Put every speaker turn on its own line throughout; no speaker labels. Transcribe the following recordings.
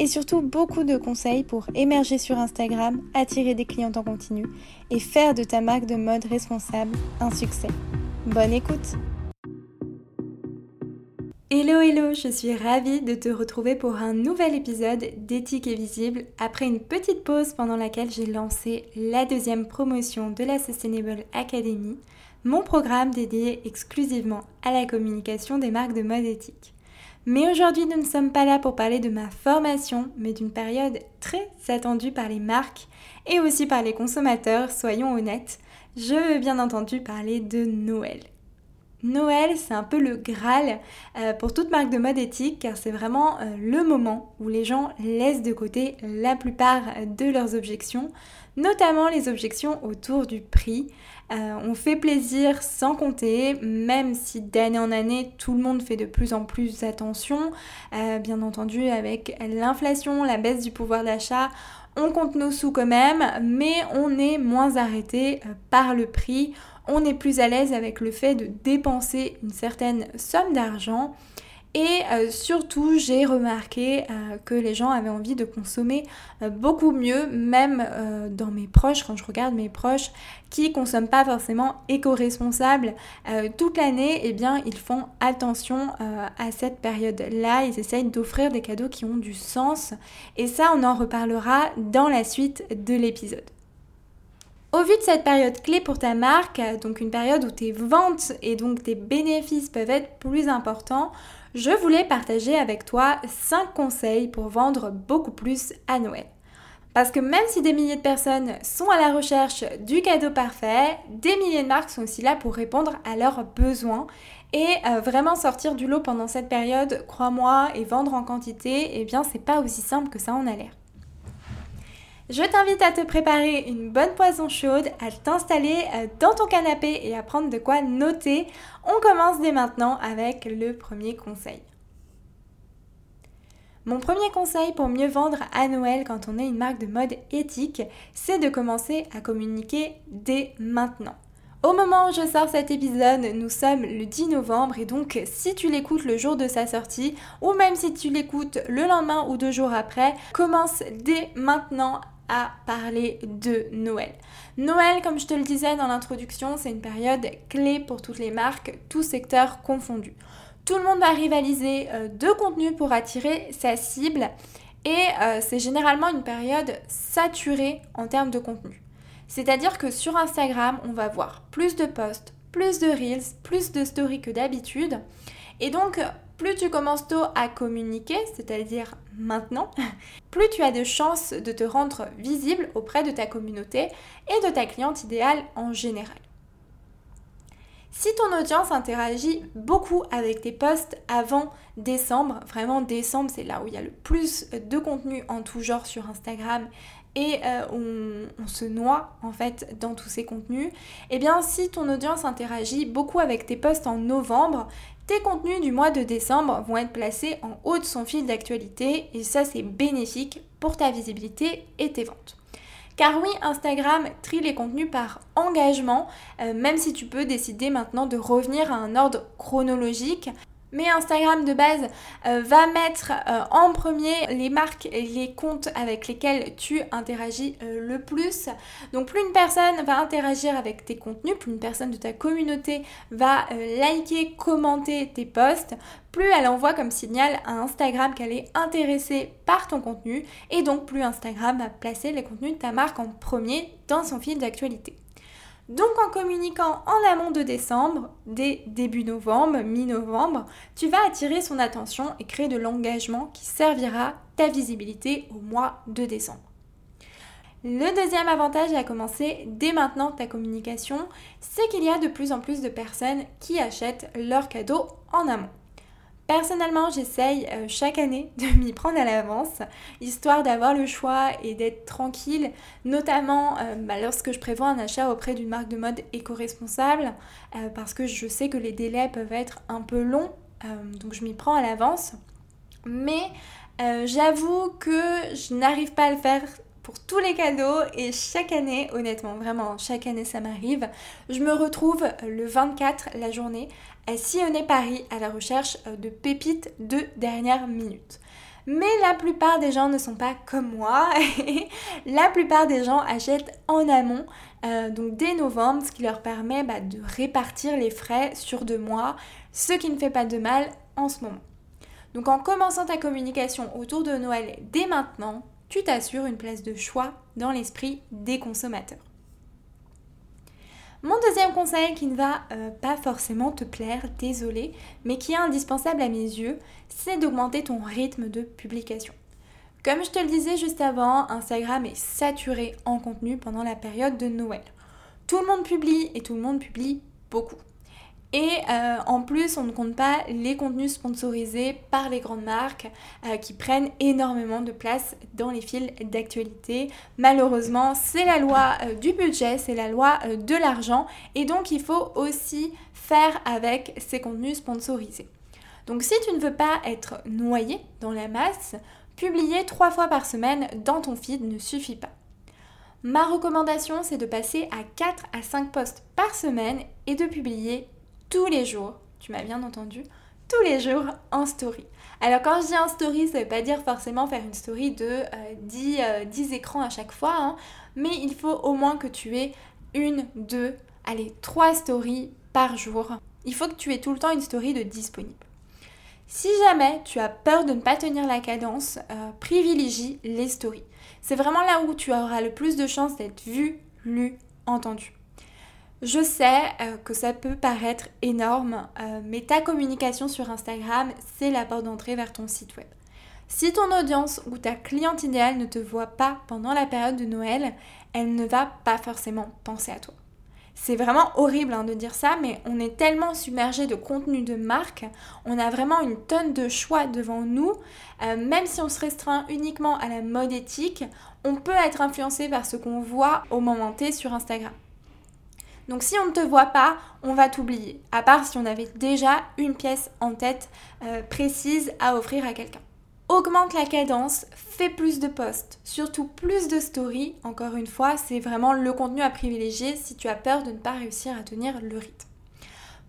et surtout beaucoup de conseils pour émerger sur Instagram, attirer des clients en continu et faire de ta marque de mode responsable un succès. Bonne écoute Hello hello, je suis ravie de te retrouver pour un nouvel épisode d'Éthique et Visible après une petite pause pendant laquelle j'ai lancé la deuxième promotion de la Sustainable Academy, mon programme dédié exclusivement à la communication des marques de mode éthique. Mais aujourd'hui, nous ne sommes pas là pour parler de ma formation, mais d'une période très attendue par les marques et aussi par les consommateurs, soyons honnêtes. Je veux bien entendu parler de Noël. Noël, c'est un peu le Graal euh, pour toute marque de mode éthique car c'est vraiment euh, le moment où les gens laissent de côté la plupart de leurs objections, notamment les objections autour du prix. Euh, on fait plaisir sans compter, même si d'année en année tout le monde fait de plus en plus attention, bien entendu avec l'inflation, la baisse du pouvoir d'achat, on compte nos sous quand même, mais on est moins arrêté par le prix on est plus à l'aise avec le fait de dépenser une certaine somme d'argent. Et euh, surtout, j'ai remarqué euh, que les gens avaient envie de consommer euh, beaucoup mieux, même dans mes proches, quand je regarde mes proches qui consomment pas forcément éco-responsables toute l'année, eh bien, ils font attention à cette période-là. Ils essayent d'offrir des cadeaux qui ont du sens. Et ça, on en reparlera dans la suite de l'épisode. Au vu de cette période clé pour ta marque, donc une période où tes ventes et donc tes bénéfices peuvent être plus importants, je voulais partager avec toi 5 conseils pour vendre beaucoup plus à Noël. Parce que même si des milliers de personnes sont à la recherche du cadeau parfait, des milliers de marques sont aussi là pour répondre à leurs besoins et euh, vraiment sortir du lot pendant cette période, crois-moi, et vendre en quantité, eh bien c'est pas aussi simple que ça en a l'air. Je t'invite à te préparer une bonne poisson chaude, à t'installer euh, dans ton canapé et à prendre de quoi noter. On commence dès maintenant avec le premier conseil. Mon premier conseil pour mieux vendre à Noël quand on est une marque de mode éthique, c'est de commencer à communiquer dès maintenant. Au moment où je sors cet épisode, nous sommes le 10 novembre et donc si tu l'écoutes le jour de sa sortie ou même si tu l'écoutes le lendemain ou deux jours après, commence dès maintenant à parler de Noël. Noël, comme je te le disais dans l'introduction, c'est une période clé pour toutes les marques, tous secteurs confondus. Tout le monde va rivaliser euh, de contenu pour attirer sa cible et euh, c'est généralement une période saturée en termes de contenu. C'est-à-dire que sur Instagram, on va voir plus de posts, plus de reels, plus de stories que d'habitude. Et donc, plus tu commences tôt à communiquer, c'est-à-dire maintenant, plus tu as de chances de te rendre visible auprès de ta communauté et de ta cliente idéale en général. Si ton audience interagit beaucoup avec tes posts avant décembre, vraiment décembre c'est là où il y a le plus de contenu en tout genre sur Instagram et euh, on, se noie en fait dans tous ces contenus, et eh bien si ton audience interagit beaucoup avec tes posts en novembre, tes contenus du mois de décembre vont être placés en haut de son fil d'actualité et ça c'est bénéfique pour ta visibilité et tes ventes. Car oui, Instagram trie les contenus par engagement, euh, même si tu peux décider maintenant de revenir à un ordre chronologique. Mais Instagram de base euh, va mettre euh, en premier les marques et les comptes avec lesquels tu interagis euh, le plus. Donc plus une personne va interagir avec tes contenus, plus une personne de ta communauté va liker, commenter tes posts, plus elle envoie comme signal à Instagram qu'elle est intéressée par ton contenu et donc plus Instagram va placer les contenus de ta marque en premier dans son fil d'actualité. Donc en communiquant en amont de décembre, dès début novembre, mi-novembre, tu vas attirer son attention et créer de l'engagement qui servira ta visibilité au mois de décembre. Le deuxième avantage à commencer dès maintenant ta communication, c'est qu'il y a de plus en plus de personnes qui achètent leurs cadeaux en amont. Personnellement, j'essaye euh, chaque année de m'y prendre à l'avance, histoire d'avoir le choix et d'être tranquille, notamment euh, bah, lorsque je prévois un achat auprès d'une marque de mode éco-responsable, euh, parce que je sais que les délais peuvent être un peu longs, donc je m'y prends à l'avance. Mais j'avoue que je n'arrive pas à le faire tous les cadeaux et chaque année, honnêtement, vraiment, chaque année ça m'arrive, je me retrouve le 24 la journée à sillonner Paris à la recherche euh, de pépites de dernière minute. Mais la plupart des gens ne sont pas comme moi et la plupart des gens achètent en amont, euh, donc dès novembre, ce qui leur permet bah, de répartir les frais sur deux mois, ce qui ne fait pas de mal en ce moment. Donc en commençant ta communication autour de Noël dès maintenant, tu t'assures une place de choix dans l'esprit des consommateurs. Mon deuxième conseil qui ne va euh, pas forcément te plaire, désolé, mais qui est indispensable à mes yeux, c'est d'augmenter ton rythme de publication. Comme je te le disais juste avant, Instagram est saturé en contenu pendant la période de Noël. Tout le monde publie et tout le monde publie beaucoup. Et euh, en plus, on ne compte pas les contenus sponsorisés par les grandes marques euh, qui prennent énormément de place dans les fils d'actualité. Malheureusement, c'est la loi euh, du budget, c'est la loi de l'argent et donc il faut aussi faire avec ces contenus sponsorisés. Donc si tu ne veux pas être noyé dans la masse, publier trois fois par semaine dans ton feed ne suffit pas. Ma recommandation, c'est de passer à 4 à 5 posts par semaine et de publier tous les jours, tu m'as bien entendu, tous les jours en story. Alors quand je dis en story, ça ne veut pas dire forcément faire une story de 10, euh, euh, écrans à chaque fois, hein. mais il faut au moins que tu aies une, deux, allez, trois stories par jour. Il faut que tu aies tout le temps une story de disponible. Si jamais tu as peur de ne pas tenir la cadence, euh, privilégie les stories. C'est vraiment là où tu auras le plus de chances d'être vu, lu, entendu. Je sais euh, que ça peut paraître énorme, euh, mais ta communication sur Instagram, c'est la porte d'entrée vers ton site web. Si ton audience ou ta cliente idéale ne te voit pas pendant la période de Noël, elle ne va pas forcément penser à toi. C'est vraiment horrible hein, de dire ça, mais on est tellement submergé de contenu de marque, on a vraiment une tonne de choix devant nous. Euh, même si on se restreint uniquement à la mode éthique, on peut être influencé par ce qu'on voit au moment T sur Instagram. Donc si on ne te voit pas, on va t'oublier, à part si on avait déjà une pièce en tête euh, précise à offrir à quelqu'un. Augmente la cadence, fais plus de posts, surtout plus de stories. Encore une fois, c'est vraiment le contenu à privilégier si tu as peur de ne pas réussir à tenir le rythme.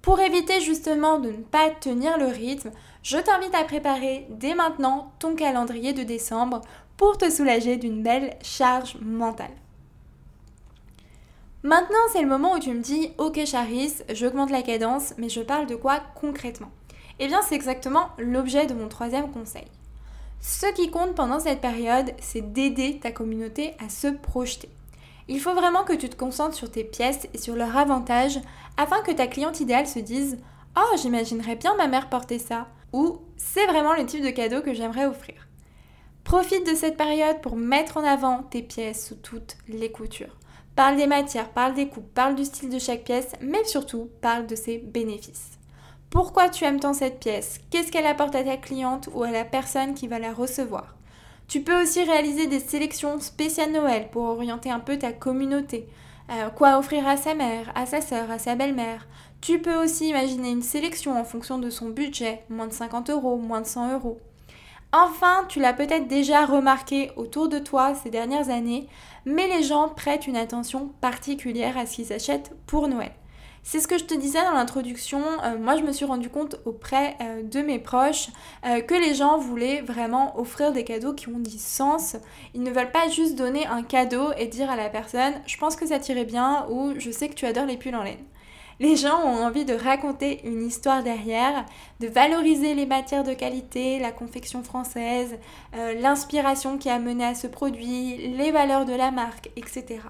Pour éviter justement de ne pas tenir le rythme, je t'invite à préparer dès maintenant ton calendrier de décembre pour te soulager d'une belle charge mentale. Maintenant, c'est le moment où tu me dis Ok, Charis, j'augmente la cadence, mais je parle de quoi concrètement? Eh bien, c'est exactement l'objet de mon troisième conseil. Ce qui compte pendant cette période, c'est d'aider ta communauté à se projeter. Il faut vraiment que tu te concentres sur tes pièces et sur leurs avantages afin que ta cliente idéale se dise Oh, j'imaginerais bien ma mère porter ça ou C'est vraiment le type de cadeau que j'aimerais offrir. Profite de cette période pour mettre en avant tes pièces sous toutes les coutures. Parle des matières, parle des coupes, parle du style de chaque pièce, mais surtout parle de ses bénéfices. Pourquoi tu aimes tant cette pièce? Qu'est-ce qu'elle apporte à ta cliente ou à la personne qui va la recevoir? Tu peux aussi réaliser des sélections spéciales Noël pour orienter un peu ta communauté. Euh, quoi offrir à sa mère, à sa sœur, à sa belle-mère? Tu peux aussi imaginer une sélection en fonction de son budget, moins de 50 euros, moins de 100 euros. Enfin, tu l'as peut-être déjà remarqué autour de toi ces dernières années, mais les gens prêtent une attention particulière à ce qu'ils achètent pour Noël. C'est ce que je te disais dans l'introduction. Euh, moi, je me suis rendu compte auprès euh, de mes proches euh, que les gens voulaient vraiment offrir des cadeaux qui ont du sens. Ils ne veulent pas juste donner un cadeau et dire à la personne Je pense que ça t'irait bien ou Je sais que tu adores les pulls en laine. Les gens ont envie de raconter une histoire derrière, de valoriser les matières de qualité, la confection française, euh, l'inspiration qui a mené à ce produit, les valeurs de la marque, etc.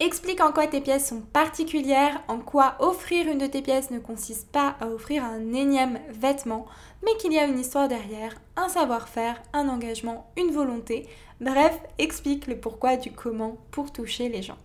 Explique en quoi tes pièces sont particulières, en quoi offrir une de tes pièces ne consiste pas à offrir un énième vêtement, mais qu'il y a une histoire derrière, un savoir-faire, un engagement, une volonté. Bref, explique le pourquoi du comment pour toucher les gens.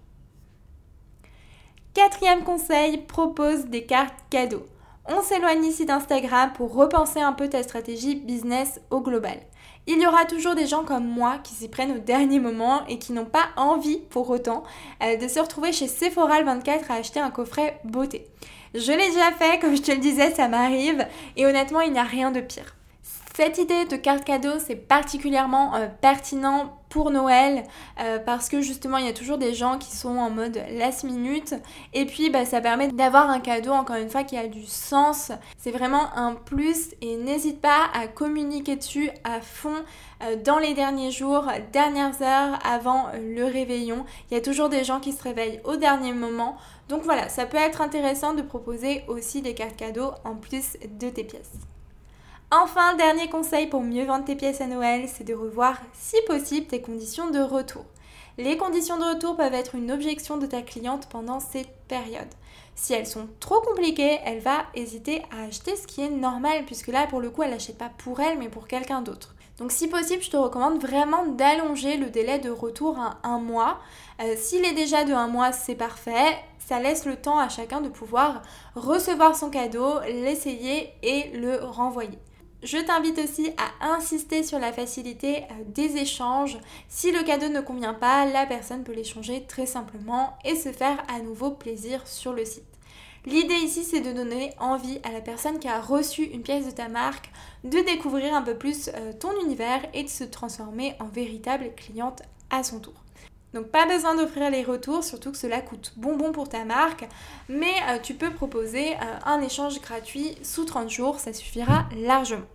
Quatrième conseil, propose des cartes cadeaux. On s'éloigne ici d'Instagram pour repenser un peu ta stratégie business au global. Il y aura toujours des gens comme moi qui s'y prennent au dernier moment et qui n'ont pas envie pour autant euh, de se retrouver chez Sephora 24 à acheter un coffret beauté. Je l'ai déjà fait, comme je te le disais, ça m'arrive et honnêtement il n'y a rien de pire. Cette idée de carte cadeau, c'est particulièrement euh, pertinent pour Noël euh, parce que justement il y a toujours des gens qui sont en mode last minute et puis bah, ça permet d'avoir un cadeau encore une fois qui a du sens. C'est vraiment un plus et n'hésite pas à communiquer dessus à fond euh, dans les derniers jours, dernières heures avant le réveillon. Il y a toujours des gens qui se réveillent au dernier moment. Donc voilà, ça peut être intéressant de proposer aussi des cartes cadeaux en plus de tes pièces. Enfin, dernier conseil pour mieux vendre tes pièces à Noël, c'est de revoir si possible tes conditions de retour. Les conditions de retour peuvent être une objection de ta cliente pendant cette période. Si elles sont trop compliquées, elle va hésiter à acheter ce qui est normal, puisque là, pour le coup, elle n'achète pas pour elle, mais pour quelqu'un d'autre. Donc si possible, je te recommande vraiment d'allonger le délai de retour à un mois. Euh, s'il est déjà de un mois, c'est parfait. Ça laisse le temps à chacun de pouvoir recevoir son cadeau, l'essayer et le renvoyer. Je t'invite aussi à insister sur la facilité euh, des échanges. Si le cadeau ne convient pas, la personne peut l'échanger très simplement et se faire à nouveau plaisir sur le site. L'idée ici, c'est de donner envie à la personne qui a reçu une pièce de ta marque de découvrir un peu plus euh, ton univers et de se transformer en véritable cliente à son tour. Donc pas besoin d'offrir les retours, surtout que cela coûte bonbon pour ta marque, mais euh, tu peux proposer euh, un échange gratuit sous 30 jours, ça suffira largement.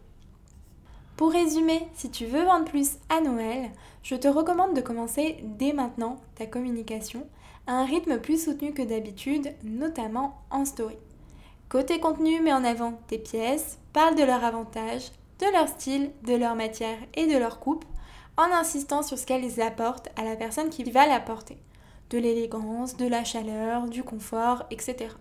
Pour résumer, si tu veux vendre plus à Noël, je te recommande de commencer dès maintenant ta communication à un rythme plus soutenu que d'habitude, notamment en story. Côté contenu, mets en avant tes pièces, parle de leurs avantages, de leur style, de leur matière et de leur coupe en insistant sur ce qu'elles apportent à la personne qui va l'apporter. De l'élégance, de la chaleur, du confort, etc.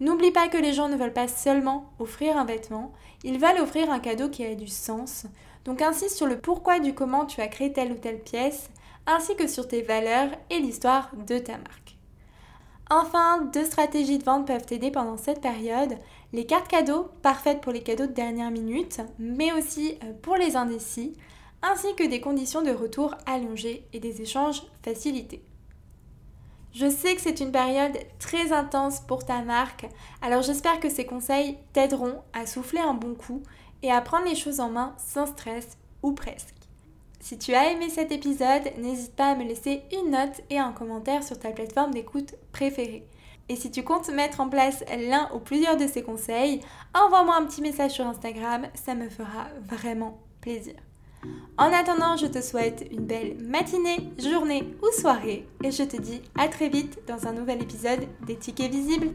N'oublie pas que les gens ne veulent pas seulement offrir un vêtement, ils veulent offrir un cadeau qui a du sens. Donc insiste sur le pourquoi du comment tu as créé telle ou telle pièce, ainsi que sur tes valeurs et l'histoire de ta marque. Enfin, deux stratégies de vente peuvent t'aider pendant cette période. Les cartes cadeaux, parfaites pour les cadeaux de dernière minute, mais aussi euh, pour les indécis ainsi que des conditions de retour allongées et des échanges facilités. Je sais que c'est une période très intense pour ta marque, alors j'espère que ces conseils t'aideront à souffler un bon coup et à prendre les choses en main sans stress ou presque. Si tu as aimé cet épisode, n'hésite pas à me laisser une note et un commentaire sur ta plateforme d'écoute préférée. Et si tu comptes mettre en place l'un ou plusieurs de ces conseils, envoie-moi un petit message sur Instagram, ça me fera vraiment plaisir. En attendant, je te souhaite une belle matinée, journée ou soirée et je te dis à très vite dans un nouvel épisode des tickets visibles.